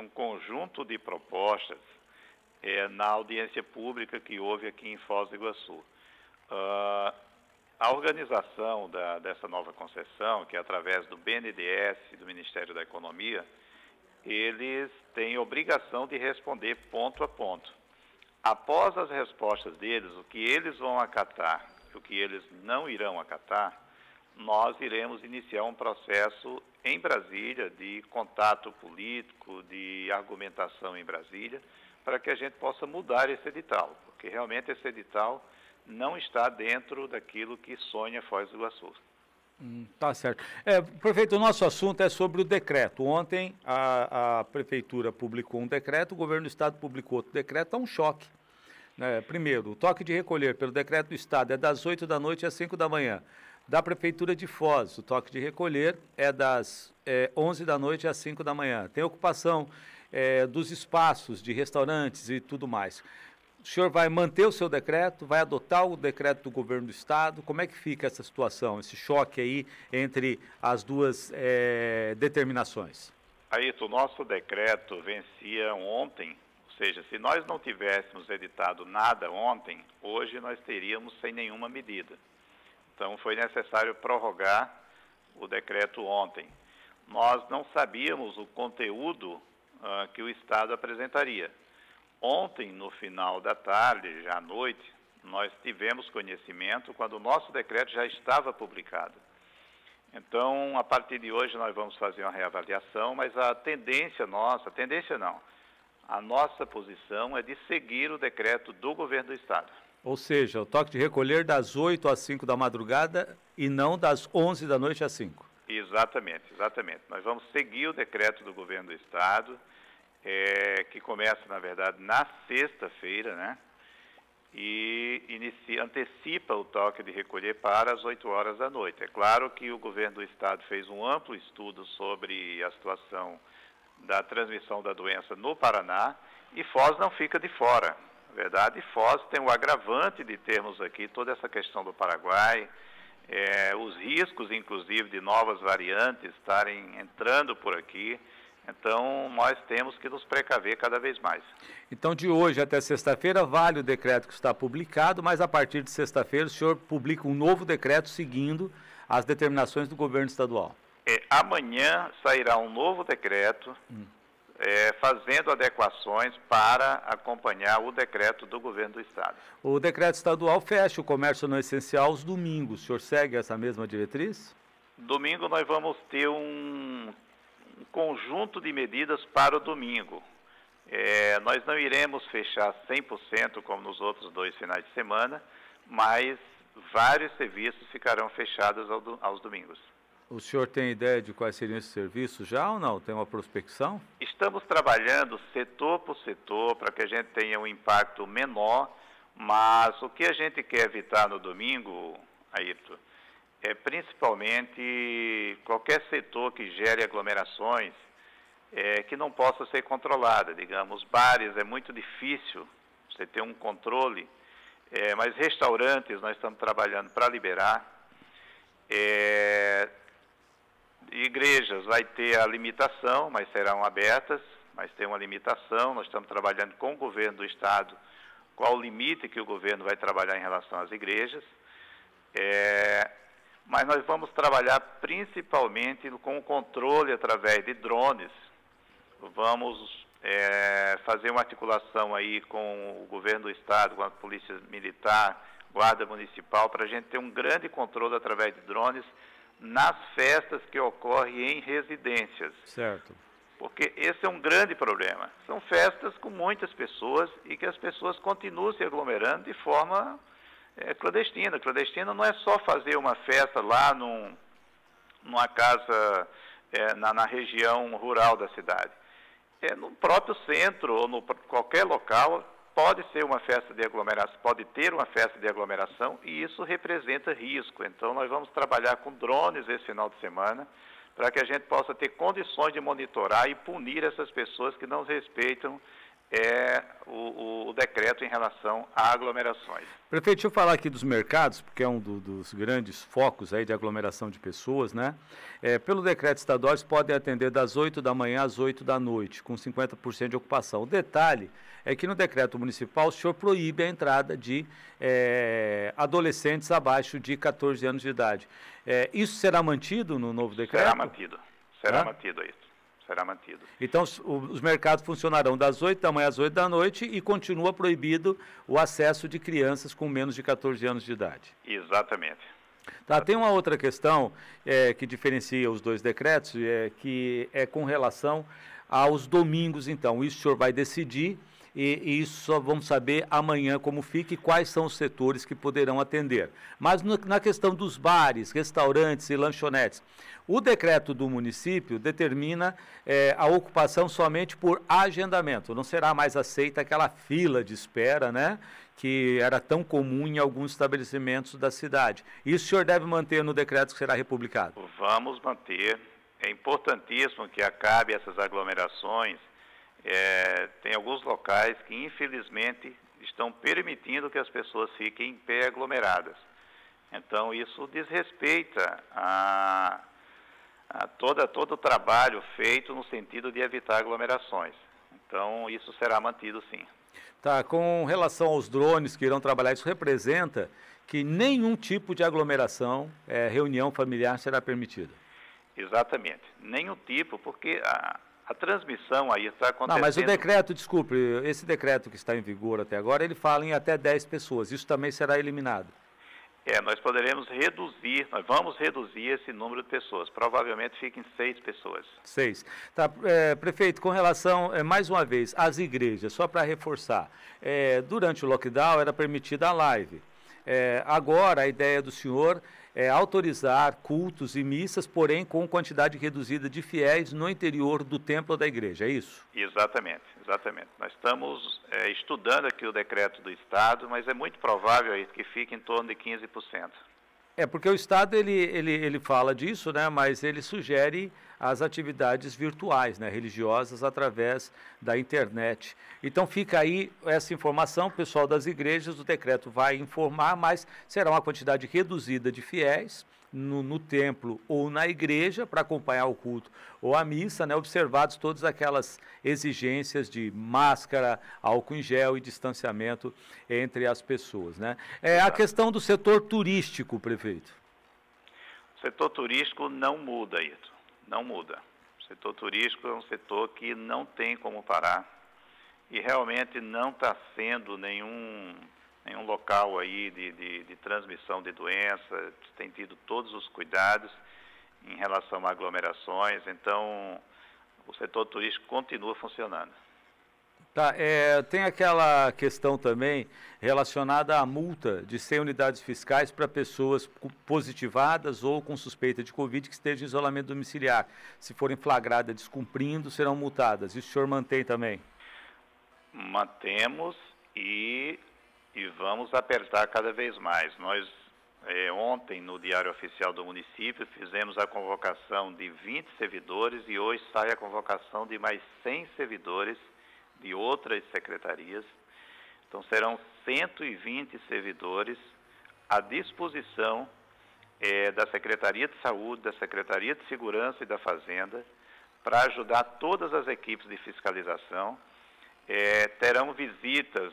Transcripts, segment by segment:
um conjunto de propostas é, na audiência pública que houve aqui em Foz do Iguaçu. Uh, a organização da, dessa nova concessão, que é através do BNDES, do Ministério da Economia, eles têm obrigação de responder ponto a ponto. Após as respostas deles, o que eles vão acatar e o que eles não irão acatar, nós iremos iniciar um processo em Brasília de contato político, de argumentação em Brasília, para que a gente possa mudar esse edital, porque realmente esse edital não está dentro daquilo que sonha Foz do Iguaçu. Hum, tá certo. É, prefeito, o nosso assunto é sobre o decreto. Ontem a, a Prefeitura publicou um decreto, o Governo do Estado publicou outro decreto, é um choque. Né? Primeiro, o toque de recolher pelo decreto do Estado é das 8 da noite às 5 da manhã. Da Prefeitura de Foz, o toque de recolher é das é, 11 da noite às 5 da manhã. Tem ocupação é, dos espaços de restaurantes e tudo mais. O senhor vai manter o seu decreto, vai adotar o decreto do governo do estado? Como é que fica essa situação, esse choque aí entre as duas é, determinações? Ayrton, o nosso decreto vencia ontem, ou seja, se nós não tivéssemos editado nada ontem, hoje nós teríamos sem nenhuma medida. Então foi necessário prorrogar o decreto ontem. Nós não sabíamos o conteúdo uh, que o Estado apresentaria. Ontem, no final da tarde, já à noite, nós tivemos conhecimento quando o nosso decreto já estava publicado. Então, a partir de hoje, nós vamos fazer uma reavaliação, mas a tendência nossa, tendência não, a nossa posição é de seguir o decreto do governo do Estado. Ou seja, o toque de recolher das 8 às 5 da madrugada e não das 11 da noite às 5. Exatamente, exatamente. Nós vamos seguir o decreto do governo do Estado é, que começa, na verdade, na sexta-feira, né? E inicia, antecipa o toque de recolher para as 8 horas da noite. É claro que o governo do estado fez um amplo estudo sobre a situação da transmissão da doença no Paraná e Foz não fica de fora. Na verdade, Foz tem o agravante de termos aqui toda essa questão do Paraguai, é, os riscos, inclusive, de novas variantes estarem entrando por aqui. Então, nós temos que nos precaver cada vez mais. Então, de hoje até sexta-feira, vale o decreto que está publicado, mas a partir de sexta-feira o senhor publica um novo decreto seguindo as determinações do governo estadual. É, amanhã sairá um novo decreto hum. É, fazendo adequações para acompanhar o decreto do governo do estado. O decreto estadual fecha o comércio não essencial aos domingos. O senhor segue essa mesma diretriz? Domingo nós vamos ter um um conjunto de medidas para o domingo. É, nós não iremos fechar 100% como nos outros dois finais de semana, mas vários serviços ficarão fechados ao do, aos domingos. O senhor tem ideia de quais seriam esses serviços já ou não? Tem uma prospecção? Estamos trabalhando setor por setor para que a gente tenha um impacto menor, mas o que a gente quer evitar no domingo, Ayrton, é principalmente qualquer setor que gere aglomerações é, que não possa ser controlada. Digamos, bares é muito difícil você ter um controle, é, mas restaurantes nós estamos trabalhando para liberar. É, igrejas vai ter a limitação, mas serão abertas, mas tem uma limitação. Nós estamos trabalhando com o governo do estado qual o limite que o governo vai trabalhar em relação às igrejas. É, mas nós vamos trabalhar principalmente com o controle através de drones. Vamos é, fazer uma articulação aí com o governo do estado, com a polícia militar, guarda municipal, para a gente ter um grande controle através de drones nas festas que ocorrem em residências. Certo. Porque esse é um grande problema. São festas com muitas pessoas e que as pessoas continuam se aglomerando de forma é, clandestina. Clandestina não é só fazer uma festa lá num, numa casa é, na, na, região rural da cidade. É, no próprio centro ou no qualquer local pode ser uma festa de aglomeração, pode ter uma festa de aglomeração e isso representa risco. Então nós vamos trabalhar com drones esse final de semana para que a gente possa ter condições de monitorar e punir essas pessoas que não respeitam é o, o, decreto em relação a aglomerações. Prefeito, deixa eu falar aqui dos mercados, porque é um do, dos grandes focos aí de aglomeração de pessoas, né? É, pelo decreto estadual, eles podem atender das 8 da manhã às 8 da noite, com 50% de ocupação. O detalhe é que no decreto municipal o senhor proíbe a entrada de é, adolescentes abaixo de 14 anos de idade. É, isso será mantido no novo decreto? Será mantido. Será mantido isso será mantido. Então, os mercados funcionarão das 8 da manhã às 8 da noite e continua proibido o acesso de crianças com menos de 14 anos de idade. Exatamente. Tá, tem uma outra questão é, que diferencia os dois decretos, é, que é com relação aos domingos, então. Isso o senhor vai decidir e, e, isso só vamos saber amanhã como fica e quais são os setores que poderão atender. Mas no, na questão dos bares, restaurantes e lanchonetes, o decreto do município determina é, a ocupação somente por agendamento. Não será mais aceita aquela fila de espera, né? Que era tão comum em alguns estabelecimentos da cidade. Isso o senhor deve manter no decreto que será republicado? Vamos manter. É importantíssimo que acabe essas aglomerações é, tem alguns locais que, infelizmente, estão permitindo que as pessoas fiquem em pé aglomeradas. Então, isso desrespeita a, a toda, todo o trabalho feito no sentido de evitar aglomerações. Então, isso será mantido sim. Tá, com relação aos drones que irão trabalhar, isso representa que nenhum tipo de aglomeração, é, reunião familiar será permitida. Exatamente, nenhum tipo, porque a, a transmissão aí está acontecendo. Não, mas o decreto, desculpe, esse decreto que está em vigor até agora, ele fala em até 10 pessoas. Isso também será eliminado. É, nós poderemos reduzir, nós vamos reduzir esse número de pessoas. Provavelmente fiquem seis pessoas. Seis. Tá, é, prefeito, com relação, é, mais uma vez, às igrejas, só para reforçar, é, durante o lockdown era permitida a live. É, agora, a ideia do senhor é, autorizar cultos e missas, porém com quantidade reduzida de fiéis no interior do templo da igreja, é isso? Exatamente, exatamente. Nós estamos é, estudando aqui o decreto do Estado, mas é muito provável que fique em torno de 15%. É, porque o Estado ele, ele, ele fala disso, né, mas ele sugere as atividades virtuais, né, religiosas, através da internet. Então fica aí essa informação, o pessoal das igrejas, o decreto vai informar, mas será uma quantidade reduzida de fiéis, no, no, templo ou na igreja para acompanhar o culto ou a missa, né, observados todas aquelas exigências de máscara, álcool em gel e distanciamento entre as pessoas. Né? É a questão do setor turístico, prefeito. O setor turístico não muda, Ito, não muda. O setor turístico é um setor que não tem como parar e realmente não está sendo nenhum nenhum local aí de, de, de transmissão de doença, tem tido todos os cuidados em relação a aglomerações, então o setor turístico continua funcionando. Tá, é, tem aquela questão também relacionada à multa de 100 unidades fiscais para pessoas positivadas ou com suspeita de Covid que estejam em isolamento domiciliar. Se forem flagradas descumprindo, serão multadas. Isso o senhor mantém também? Mantemos e e vamos apertar cada vez mais. Nós, é, ontem, no Diário Oficial do Município, fizemos a convocação de 20 servidores e hoje sai a convocação de mais 100 servidores de outras secretarias. Então, serão 120 servidores à disposição é, da Secretaria de Saúde, da Secretaria de Segurança e da Fazenda para ajudar todas as equipes de fiscalização. É, terão visitas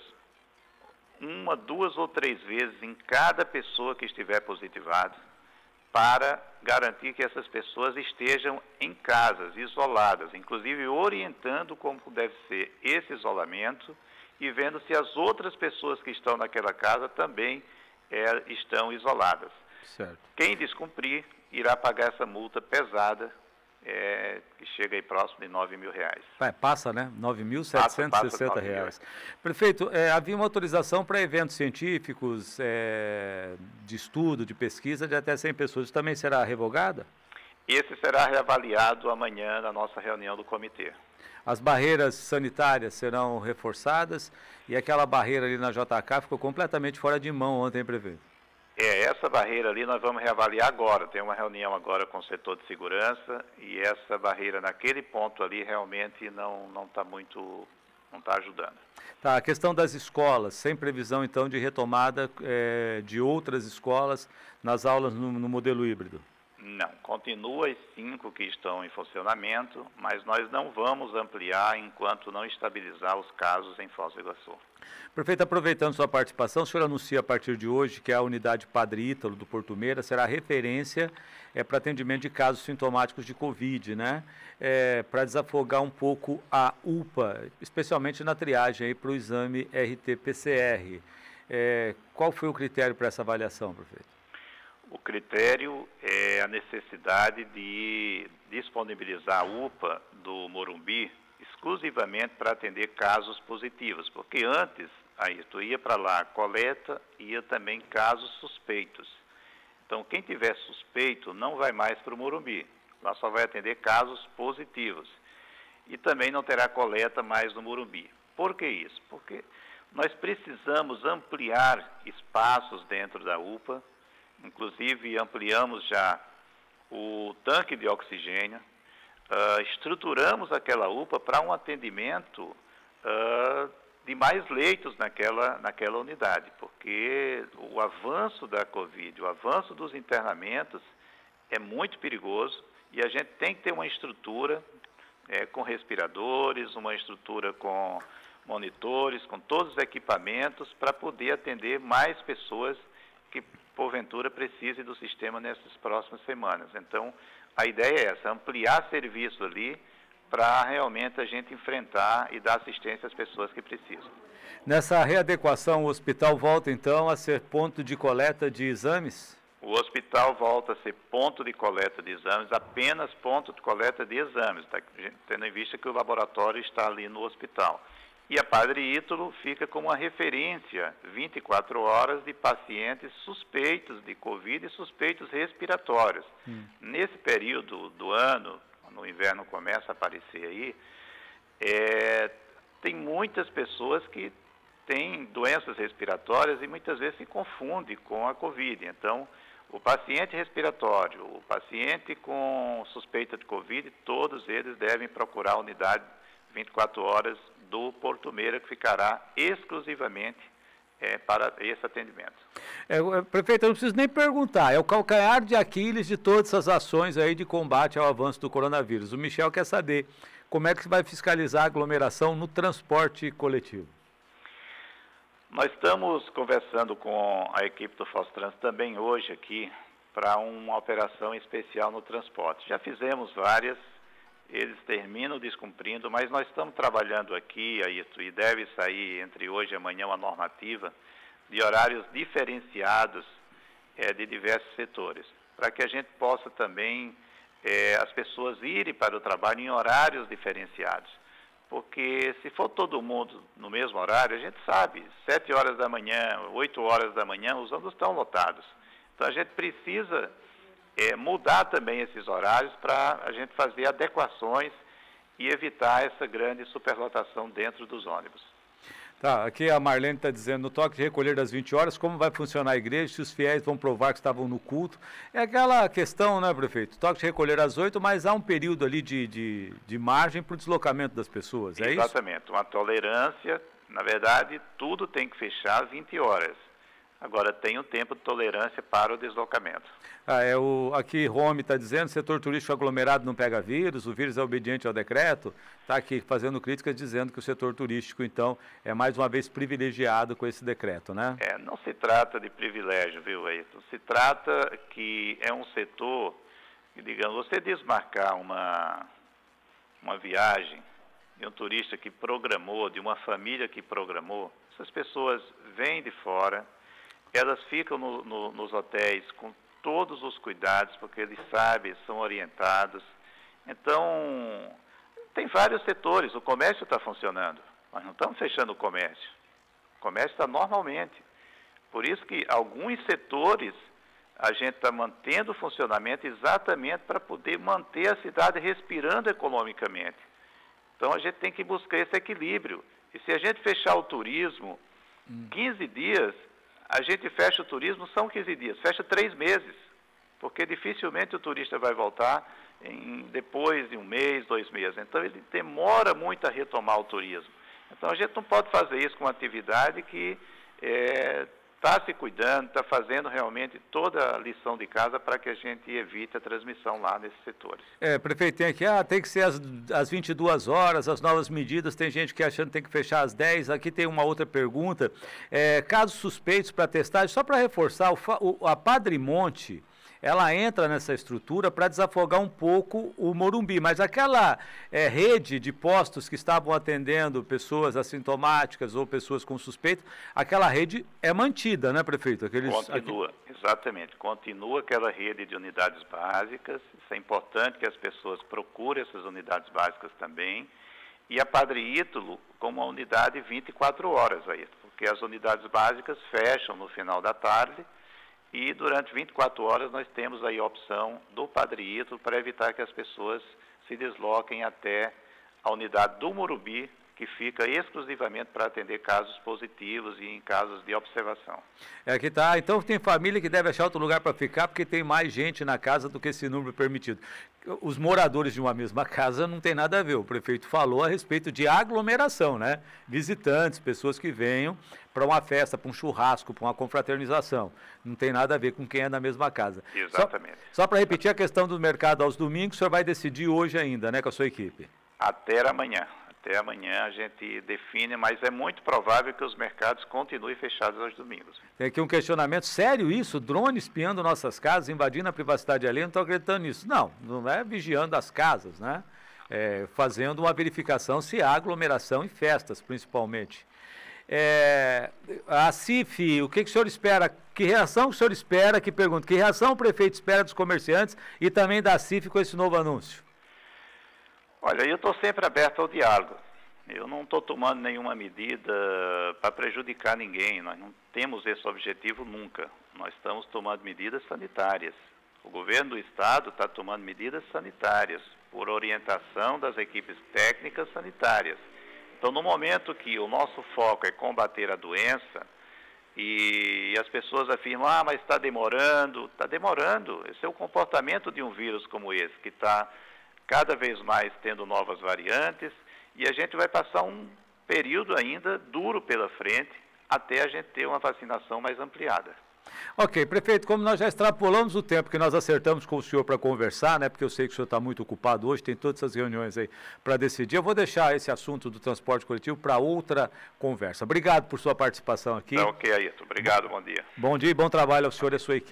uma, duas ou três vezes em cada pessoa que estiver positivado, para garantir que essas pessoas estejam em casas, isoladas, inclusive orientando como deve ser esse isolamento e vendo se as outras pessoas que estão naquela casa também é, estão isoladas. Certo. Quem descumprir irá pagar essa multa pesada é, que chega aí próximo de 9 mil reais. Vai, passa, né? 9.760 reais. Prefeito, é, havia uma autorização para eventos científicos, é, de estudo, de pesquisa, de até 100 pessoas. Isso também será revogada? Esse será reavaliado amanhã na nossa reunião do comitê. As barreiras sanitárias serão reforçadas e aquela barreira ali na JK ficou completamente fora de mão ontem, prefeito. É, essa barreira ali nós vamos reavaliar agora. Tem uma reunião agora com o setor de segurança e essa barreira naquele ponto ali realmente não está muito não está ajudando. Tá, a questão das escolas, sem previsão então de retomada é, de outras escolas nas aulas no, no modelo híbrido? Continua as cinco que estão em funcionamento, mas nós não vamos ampliar enquanto não estabilizar os casos em Foz do Iguaçu. Prefeito, aproveitando sua participação, o senhor anuncia a partir de hoje que a unidade Padre Ítalo do Porto Meira será referência é, para atendimento de casos sintomáticos de Covid, né? É, para desafogar um pouco a UPA, especialmente na triagem para o exame RT-PCR. É, qual foi o critério para essa avaliação, prefeito? O critério é a necessidade de disponibilizar a UPA do Morumbi exclusivamente para atender casos positivos, porque antes aí tu ia para lá coleta, ia também casos suspeitos. Então quem tiver suspeito não vai mais para o Morumbi, lá só vai atender casos positivos. E também não terá coleta mais no Morumbi. Por que isso? Porque nós precisamos ampliar espaços dentro da UPA, inclusive ampliamos já o tanque de oxigênio, uh, estruturamos aquela UPA para um atendimento uh, de mais leitos naquela, naquela unidade, porque o avanço da Covid, o avanço dos internamentos é muito perigoso e a gente tem que ter uma estrutura é, com respiradores, uma estrutura com monitores, com todos os equipamentos para poder atender mais pessoas que porventura precisem do sistema nessas próximas semanas. Então, a ideia é essa, ampliar serviço ali para realmente a gente enfrentar e dar assistência às pessoas que precisam. Nessa readequação, o hospital volta então a ser ponto de coleta de exames? O hospital volta a ser ponto de coleta de exames, apenas ponto de coleta de exames, tá? tendo em vista que o laboratório está ali no hospital. E a Padre Ítalo fica como uma referência 24 horas de pacientes suspeitos de Covid e suspeitos respiratórios. Hum. Nesse período do ano, quando o inverno começa a aparecer aí, é, tem muitas pessoas que têm doenças respiratórias e muitas vezes se confundem com a Covid. Então, o paciente respiratório, o paciente com suspeita de Covid, todos eles devem procurar a unidade 24 horas do Porto Meira, que ficará exclusivamente é, para esse atendimento. É, é, prefeito, eu não preciso nem perguntar, é o calcanhar de Aquiles de todas essas ações aí de combate ao avanço do coronavírus. O Michel quer saber como é que você vai fiscalizar a aglomeração no transporte coletivo. Nós estamos conversando com a equipe do Fostrans também hoje aqui para uma operação especial no transporte. Já fizemos várias, eles terminam descumprindo, mas nós estamos trabalhando aqui, Ayrton, e deve sair entre hoje e amanhã uma normativa de horários diferenciados é, de diversos setores, para que a gente possa também é, as pessoas irem para o trabalho em horários diferenciados. Porque se for todo mundo no mesmo horário, a gente sabe, 7 horas da manhã, 8 horas da manhã, os ônibus estão lotados. Então a gente precisa é, mudar também esses horários para a gente fazer adequações e evitar essa grande superlotação dentro dos ônibus. Tá, aqui a Marlene está dizendo, no toque de recolher das 20 horas, como vai funcionar a igreja, se os fiéis vão provar que estavam no culto. É aquela questão, né, prefeito? Toque de recolher às 8, mas há um período ali de, de, de margem para o deslocamento das pessoas, é Exatamente, isso? Exatamente, uma tolerância, na verdade, tudo tem que fechar às 20 horas. Agora, tem um tempo de tolerância para o deslocamento. Ah, é o, aqui Rome está dizendo, setor turístico aglomerado não pega vírus, o vírus é obediente ao decreto. Está aqui fazendo críticas dizendo que o setor turístico, então, é mais uma vez privilegiado com esse decreto, né? É, não se trata de privilégio, viu, Ayrton? Se trata que é um setor, que, digamos, você desmarcar uma, uma viagem de um turista que programou, de uma família que programou, essas pessoas vêm de fora, elas ficam no, no, nos hotéis com todos os cuidados, porque eles sabem, são orientados. Então, tem vários setores. O comércio está funcionando. Nós não estamos fechando o comércio. O comércio está normalmente. Por isso que alguns setores a gente está mantendo o funcionamento exatamente para poder manter a cidade respirando economicamente. Então a gente tem que buscar esse equilíbrio. E se a gente fechar o turismo, 15 hum. dias, a gente fecha o turismo, são 15 dias, fecha três meses, porque dificilmente o turista vai voltar em, depois de um mês, dois meses. Então ele demora muito a retomar o turismo. Então a gente não pode fazer isso com uma atividade que é, está se cuidando, está fazendo realmente toda a lição de casa para que a gente evite a transmissão lá nesses setores. É, prefeito, tem aqui, ah, tem que ser às, às 22 horas, as novas medidas, tem gente que achando que tem que fechar às 10, aqui tem uma outra pergunta, é, casos suspeitos para testagem, só para reforçar, o, o, a Padre Monte, ela entra nessa estrutura para desafogar um pouco o Morumbi. Mas aquela é, rede de postos que estavam atendendo pessoas assintomáticas ou pessoas com suspeito, aquela rede é mantida, né, prefeito? Aqueles, Continua, aqui... exatamente. Continua aquela rede de unidades básicas. Isso é importante que as pessoas procurem essas unidades básicas também. E a Padre Ítalo como uma unidade 24 horas aí, porque as unidades básicas fecham no final da tarde e durante 24 horas nós temos aí a opção do Padre Ítalo para evitar que as pessoas se desloquem até a unidade do Murubi, que fica exclusivamente para atender casos positivos e em casos de observação. É que tá. Então tem família que deve achar outro lugar para ficar porque tem mais gente na casa do que esse número permitido. Os moradores de uma mesma casa não tem nada a ver. O prefeito falou a respeito de aglomeração, né? Visitantes, pessoas que venham para uma festa, para um churrasco, para uma confraternização. Não tem nada a ver com quem é na mesma casa. Exatamente. Só, só para repetir a questão do mercado aos domingos, o senhor vai decidir hoje ainda, né, com a sua equipe? Até amanhã. Até amanhã a gente define, mas é muito provável que os mercados continuem fechados aos domingos. Tem aqui um questionamento sério isso, drone espiando nossas casas, invadindo a privacidade alheia, não estou acreditando nisso. Não, não é vigiando as casas, né? É, fazendo uma verificação se há aglomeração em festas, principalmente. É, a CIF, o que, que o senhor espera? Que reação o senhor espera? Que pergunta? Que reação o prefeito espera dos comerciantes e também da CIF com esse novo anúncio? Olha, eu estou sempre aberto ao diálogo. Eu não estou tomando nenhuma medida para prejudicar ninguém. Nós não temos esse objetivo nunca. Nós estamos tomando medidas sanitárias. O governo do estado está tomando medidas sanitárias por orientação das equipes técnicas sanitárias. Então, no momento que o nosso foco é combater a doença e as pessoas afirmam, ah, mas está demorando, está demorando. Esse é o comportamento de um vírus como esse, que está cada vez mais tendo novas variantes e a gente vai passar um período ainda duro pela frente até a gente ter uma vacinação mais ampliada. Ok, prefeito, como nós já extrapolamos o tempo que nós acertamos com o senhor para conversar, né? Porque eu sei que o senhor está muito ocupado hoje, tem todas essas reuniões aí para decidir. Eu vou deixar esse assunto do transporte coletivo para outra conversa. Obrigado por sua participação aqui. Tá ok, Ayrton. Obrigado, bom dia. Bom dia e bom trabalho ao senhor e à sua equipe.